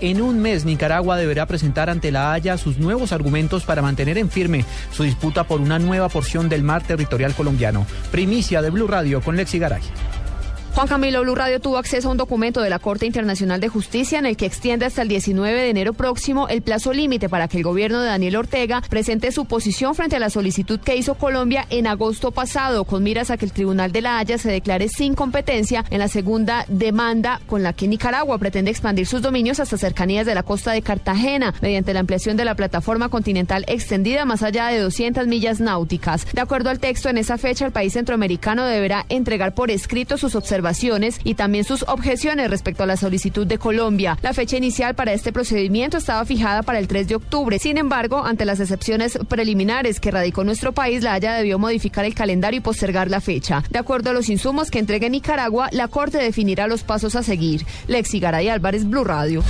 En un mes, Nicaragua deberá presentar ante la Haya sus nuevos argumentos para mantener en firme su disputa por una nueva porción del mar territorial colombiano. Primicia de Blue Radio con Lexi Garay. Juan Camilo Blue Radio tuvo acceso a un documento de la Corte Internacional de Justicia en el que extiende hasta el 19 de enero próximo el plazo límite para que el gobierno de Daniel Ortega presente su posición frente a la solicitud que hizo Colombia en agosto pasado, con miras a que el Tribunal de la Haya se declare sin competencia en la segunda demanda con la que Nicaragua pretende expandir sus dominios hasta cercanías de la costa de Cartagena, mediante la ampliación de la plataforma continental extendida más allá de 200 millas náuticas. De acuerdo al texto, en esa fecha el país centroamericano deberá entregar por escrito sus observaciones y también sus objeciones respecto a la solicitud de Colombia. La fecha inicial para este procedimiento estaba fijada para el 3 de octubre. Sin embargo, ante las excepciones preliminares que radicó nuestro país, la Haya debió modificar el calendario y postergar la fecha. De acuerdo a los insumos que entregue Nicaragua, la Corte definirá los pasos a seguir. Lexi Garay Álvarez, Blue Radio.